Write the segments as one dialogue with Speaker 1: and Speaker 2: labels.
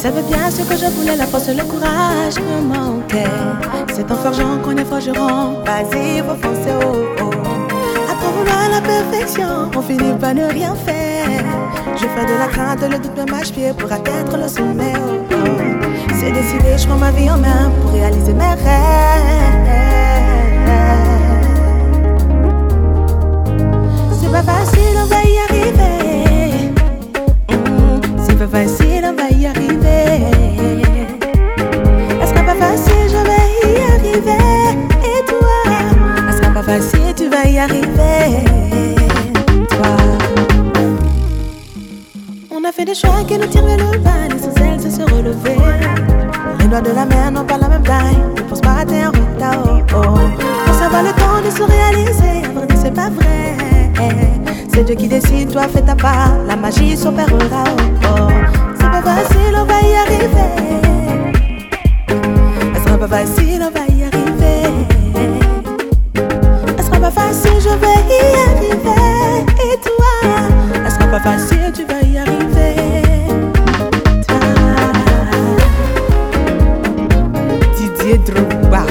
Speaker 1: savais bien ce que je voulais, la force le courage me manquaient. C'est en forgeant qu'on est forgeron. Vas-y, faut foncer. Oh. À trop vouloir la perfection, on finit par ne rien faire. Je fais de la crainte, le doute me mâche-pied pour atteindre le sommet. Oh, oh. C'est décidé, je prends ma vie en main pour réaliser mes rêves. On a fait des choix qui nous tirent vers le bas, l'essentiel c'est se relever. Les doigts de la main n'ont pas la même taille, ne pense pas à retard. Oh, oh. Pour savoir le temps de se réaliser, vrai c'est pas vrai. C'est Dieu qui décide, toi fais ta part, la magie s'opérera. Oh, oh. C'est pas facile, on va y arriver. Sera pas facile, on va y arriver.
Speaker 2: Didier Drogba,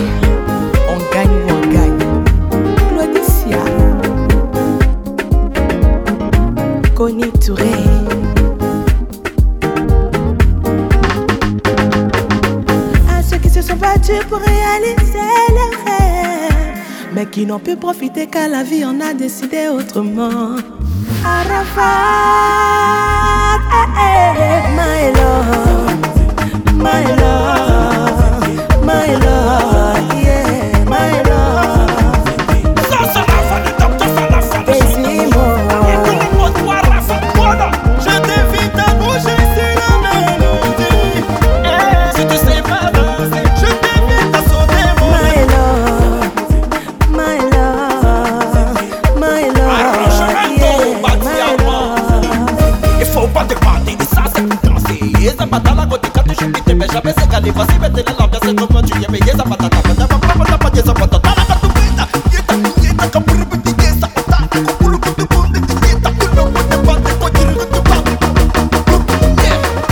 Speaker 2: on gagne ou on gagne.
Speaker 1: Claudicia, Connie Touré. À ceux qui se sont battus pour réaliser leurs rêves, mais qui n'ont pu profiter qu'à la vie en a décidé autrement. Arafat,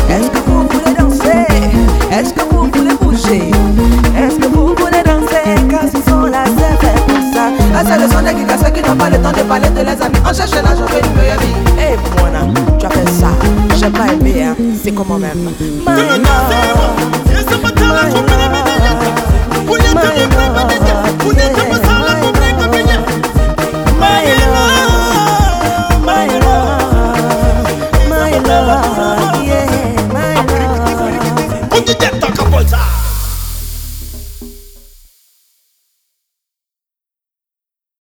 Speaker 2: Est-ce que vous voulez danser Est-ce que vous voulez bouger
Speaker 1: Est-ce que vous voulez danser Car ce sont là, c'est pour ça.
Speaker 2: Ah, c'est le son des gigas, ceux qui n'ont pas le temps de parler de les amis. On cherche l'argent, veut une meilleure vie. Eh, mon tu as fait ça. J'ai pas aimé, hein. C'est comment même.
Speaker 1: My
Speaker 3: God, my God,